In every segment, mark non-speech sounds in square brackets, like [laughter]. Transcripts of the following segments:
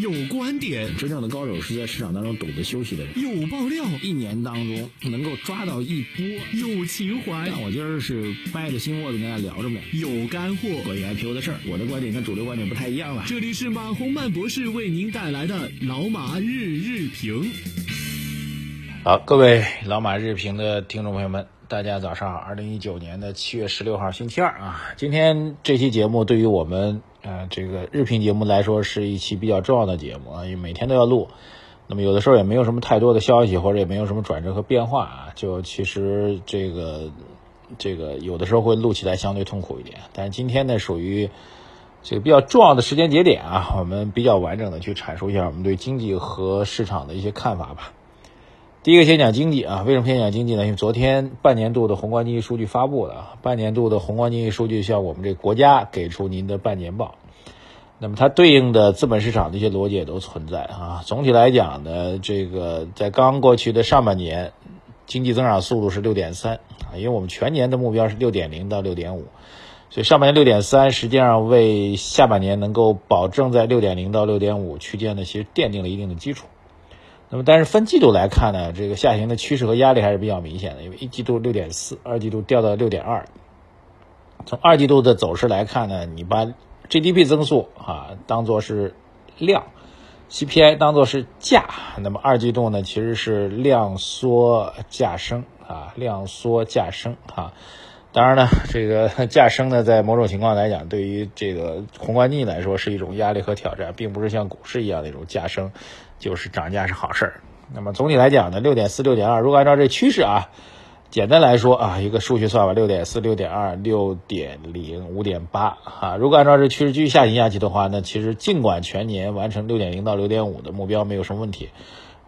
有观点，真正的高手是在市场当中懂得休息的人。有爆料，一年当中能够抓到一波。有情怀，那我今儿是掰着心窝子跟大家聊着呗。有干货，关于 IPO 的事儿，我的观点跟主流观点不太一样了。这里是马洪曼博士为您带来的老马日日评。好，各位老马日评的听众朋友们，大家早上好。二零一九年的七月十六号，星期二啊。今天这期节目对于我们呃这个日评节目来说是一期比较重要的节目啊，因为每天都要录。那么有的时候也没有什么太多的消息，或者也没有什么转折和变化啊，就其实这个这个有的时候会录起来相对痛苦一点。但是今天呢，属于这个比较重要的时间节点啊，我们比较完整的去阐述一下我们对经济和市场的一些看法吧。第一个先讲经济啊，为什么先讲经济呢？因为昨天半年度的宏观经济数据发布了啊，半年度的宏观经济数据向我们这国家给出您的半年报，那么它对应的资本市场的一些逻辑也都存在啊。总体来讲呢，这个在刚过去的上半年，经济增长速度是六点三啊，因为我们全年的目标是六点零到六点五，所以上半年六点三实际上为下半年能够保证在六点零到六点五区间呢，其实奠定了一定的基础。那么，但是分季度来看呢，这个下行的趋势和压力还是比较明显的。因为一季度六点四，二季度掉到六点二。从二季度的走势来看呢，你把 GDP 增速啊当做是量，CPI 当做是价，那么二季度呢其实是量缩价升啊，量缩价升啊。当然呢，这个 [laughs] 价升呢，在某种情况来讲，对于这个宏观经济来说是一种压力和挑战，并不是像股市一样的一种价升。就是涨价是好事儿。那么总体来讲呢，六点四、六点二，如果按照这趋势啊，简单来说啊，一个数学算法，六点四、六点二、六点零、五点八啊，如果按照这趋势继续下行下去的话，那其实尽管全年完成六点零到六点五的目标没有什么问题，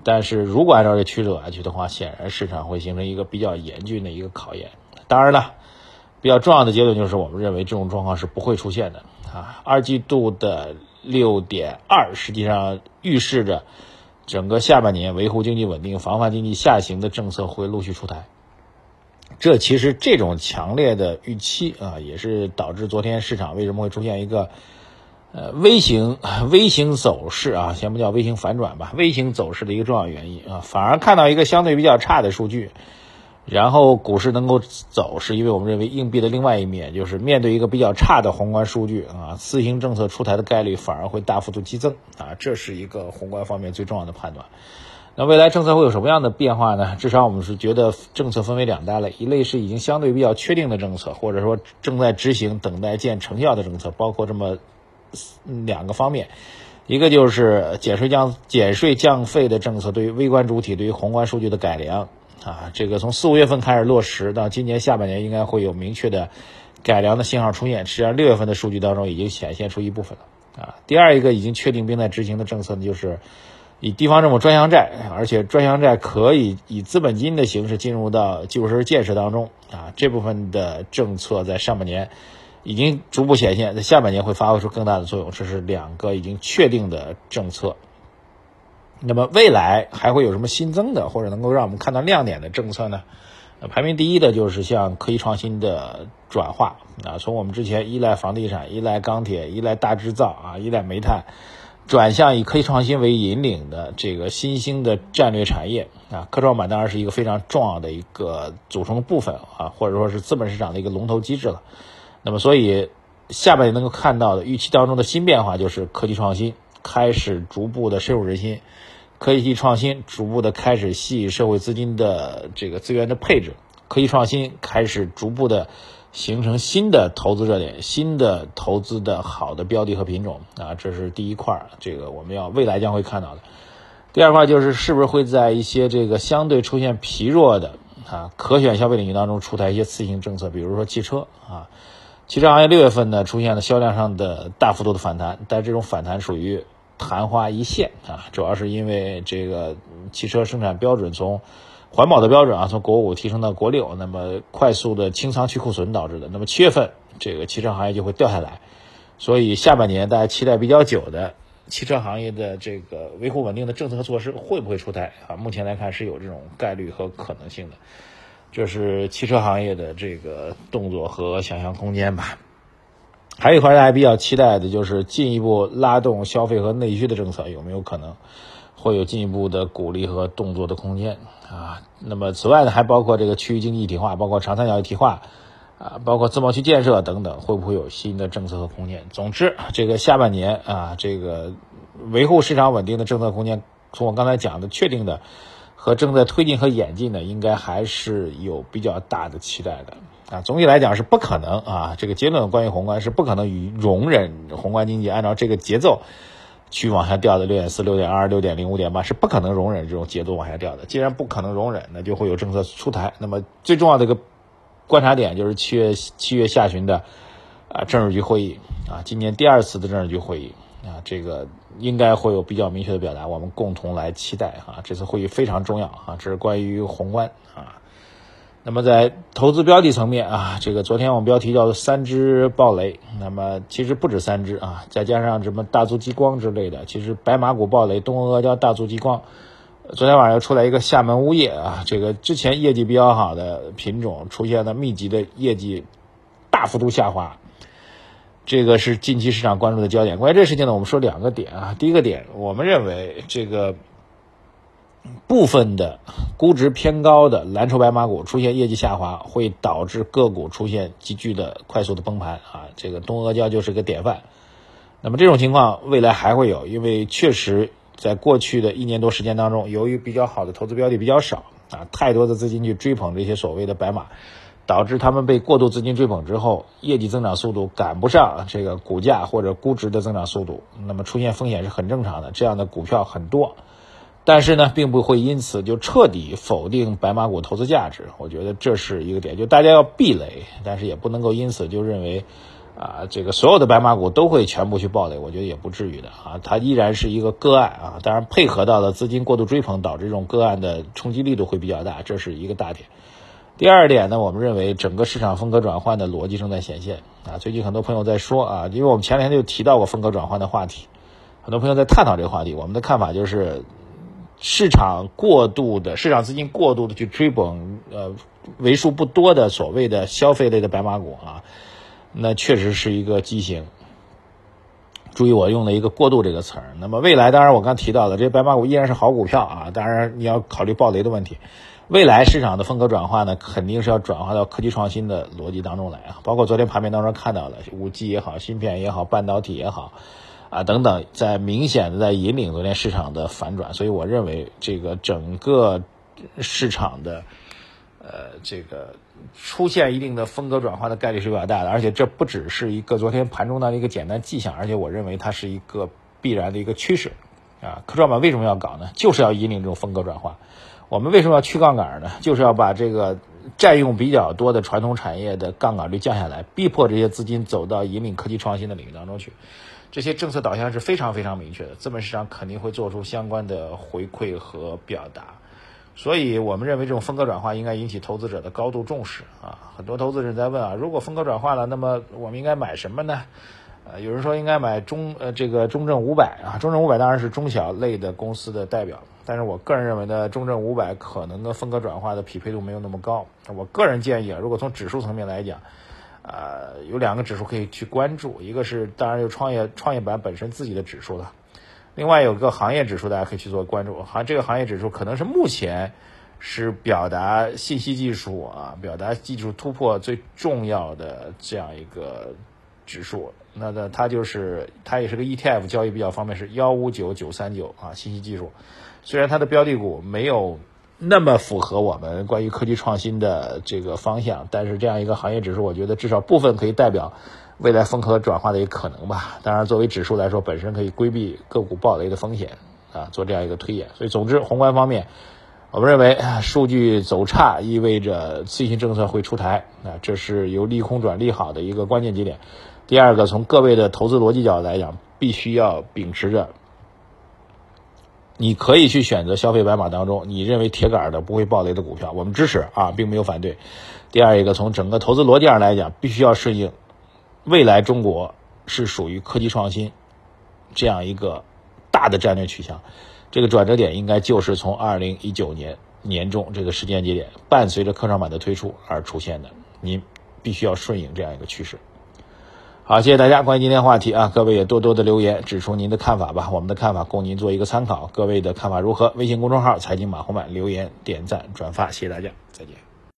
但是如果按照这趋势走下去的话，显然市场会形成一个比较严峻的一个考验。当然了，比较重要的结论就是我们认为这种状况是不会出现的啊。二季度的。六点二，实际上预示着整个下半年维护经济稳定、防范经济下行的政策会陆续出台。这其实这种强烈的预期啊，也是导致昨天市场为什么会出现一个呃微型微型走势啊，先不叫微型反转吧，微型走势的一个重要原因啊，反而看到一个相对比较差的数据。然后股市能够走，是因为我们认为硬币的另外一面，就是面对一个比较差的宏观数据啊，刺激政策出台的概率反而会大幅度激增啊，这是一个宏观方面最重要的判断。那未来政策会有什么样的变化呢？至少我们是觉得政策分为两大类，一类是已经相对比较确定的政策，或者说正在执行、等待见成效的政策，包括这么两个方面，一个就是减税降减税降费的政策，对于微观主体、对于宏观数据的改良。啊，这个从四五月份开始落实，到今年下半年应该会有明确的改良的信号出现。实际上，六月份的数据当中已经显现出一部分了。啊，第二一个已经确定并在执行的政策呢，就是以地方政府专项债，而且专项债可以以资本金的形式进入到基础设施建设当中。啊，这部分的政策在上半年已经逐步显现，在下半年会发挥出更大的作用。这是两个已经确定的政策。那么未来还会有什么新增的，或者能够让我们看到亮点的政策呢？排名第一的就是像科技创新的转化啊，从我们之前依赖房地产、依赖钢铁、依赖大制造啊、依赖煤炭，转向以科技创新为引领的这个新兴的战略产业啊，科创板当然是一个非常重要的一个组成部分啊，或者说是资本市场的一个龙头机制了。那么所以下半年能够看到的预期当中的新变化，就是科技创新开始逐步的深入人心。科技创新逐步的开始吸引社会资金的这个资源的配置，科技创新开始逐步的形成新的投资热点，新的投资的好的标的和品种啊，这是第一块儿，这个我们要未来将会看到的。第二块就是是不是会在一些这个相对出现疲弱的啊可选消费领域当中出台一些次性政策，比如说汽车啊，汽车行业六月份呢出现了销量上的大幅度的反弹，但这种反弹属于。昙花一现啊，主要是因为这个汽车生产标准从环保的标准啊，从国五提升到国六，那么快速的清仓去库存导致的。那么七月份这个汽车行业就会掉下来，所以下半年大家期待比较久的汽车行业的这个维护稳定的政策和措施会不会出台啊？目前来看是有这种概率和可能性的，这是汽车行业的这个动作和想象空间吧。还有一块大家比较期待的就是进一步拉动消费和内需的政策有没有可能会有进一步的鼓励和动作的空间啊？那么此外呢，还包括这个区域经济一体化，包括长三角一体化啊，包括自贸区建设等等，会不会有新的政策和空间？总之，这个下半年啊，这个维护市场稳定的政策空间，从我刚才讲的确定的和正在推进和演进的，应该还是有比较大的期待的。啊，总体来讲是不可能啊，这个结论关于宏观是不可能与容忍宏观经济按照这个节奏去往下掉的，六点四、六点二、六点零、五点八是不可能容忍这种节奏往下掉的。既然不可能容忍，那就会有政策出台。那么最重要的一个观察点就是七月七月下旬的啊政治局会议啊，今年第二次的政治局会议啊，这个应该会有比较明确的表达，我们共同来期待啊，这次会议非常重要啊，这是关于宏观啊。那么在投资标的层面啊，这个昨天我们标题叫做“三只暴雷”，那么其实不止三只啊，再加上什么大族激光之类的，其实白马股暴雷，东阿阿胶、大族激光，昨天晚上又出来一个厦门钨业啊，这个之前业绩比较好的品种出现了密集的业绩大幅度下滑，这个是近期市场关注的焦点。关于这事情呢，我们说两个点啊，第一个点，我们认为这个。部分的估值偏高的蓝筹白马股出现业绩下滑，会导致个股出现急剧的快速的崩盘啊！这个东阿胶就是个典范。那么这种情况未来还会有，因为确实在过去的一年多时间当中，由于比较好的投资标的比较少啊，太多的资金去追捧这些所谓的白马，导致他们被过度资金追捧之后，业绩增长速度赶不上这个股价或者估值的增长速度，那么出现风险是很正常的。这样的股票很多。但是呢，并不会因此就彻底否定白马股投资价值。我觉得这是一个点，就大家要避雷，但是也不能够因此就认为，啊，这个所有的白马股都会全部去暴雷。我觉得也不至于的啊，它依然是一个个案啊。当然，配合到了资金过度追捧，导致这种个案的冲击力度会比较大，这是一个大点。第二点呢，我们认为整个市场风格转换的逻辑正在显现啊。最近很多朋友在说啊，因为我们前两天就提到过风格转换的话题，很多朋友在探讨这个话题。我们的看法就是。市场过度的市场资金过度的去追捧，呃，为数不多的所谓的消费类的白马股啊，那确实是一个畸形。注意我用了一个“过度”这个词儿。那么未来，当然我刚提到的这些白马股依然是好股票啊，当然你要考虑暴雷的问题。未来市场的风格转化呢，肯定是要转化到科技创新的逻辑当中来啊，包括昨天盘面当中看到的五 G 也好，芯片也好，半导体也好。啊，等等，在明显的在引领昨天市场的反转，所以我认为这个整个市场的呃这个出现一定的风格转化的概率是比较大的，而且这不只是一个昨天盘中的一个简单迹象，而且我认为它是一个必然的一个趋势。啊，科创板为什么要搞呢？就是要引领这种风格转化。我们为什么要去杠杆呢？就是要把这个占用比较多的传统产业的杠杆率降下来，逼迫这些资金走到引领科技创新的领域当中去。这些政策导向是非常非常明确的，资本市场肯定会做出相关的回馈和表达，所以我们认为这种风格转换应该引起投资者的高度重视啊！很多投资人在问啊，如果风格转换了，那么我们应该买什么呢？呃，有人说应该买中呃这个中证五百啊，中证五百当然是中小类的公司的代表，但是我个人认为呢，中证五百可能的风格转化的匹配度没有那么高。我个人建议啊，如果从指数层面来讲。呃，有两个指数可以去关注，一个是当然有创业创业板本身自己的指数了，另外有个行业指数，大家可以去做关注。好，这个行业指数可能是目前是表达信息技术啊，表达技术突破最重要的这样一个指数。那那它就是它也是个 ETF 交易比较方便，是幺五九九三九啊，信息技术。虽然它的标的股没有。那么符合我们关于科技创新的这个方向，但是这样一个行业指数，我觉得至少部分可以代表未来风格转化的一个可能吧。当然，作为指数来说，本身可以规避个股暴雷的风险啊，做这样一个推演。所以，总之，宏观方面，我们认为数据走差意味着刺激政策会出台啊，这是由利空转利好的一个关键节点。第二个，从各位的投资逻辑角度来讲，必须要秉持着。你可以去选择消费白马当中你认为铁杆的不会暴雷的股票，我们支持啊，并没有反对。第二一个，从整个投资逻辑上来讲，必须要顺应未来中国是属于科技创新这样一个大的战略取向，这个转折点应该就是从二零一九年年中这个时间节点，伴随着科创板的推出而出现的，您必须要顺应这样一个趋势。好，谢谢大家。关于今天话题啊，各位也多多的留言，指出您的看法吧。我们的看法供您做一个参考。各位的看法如何？微信公众号财经马红漫留言点赞转发，谢谢大家，再见。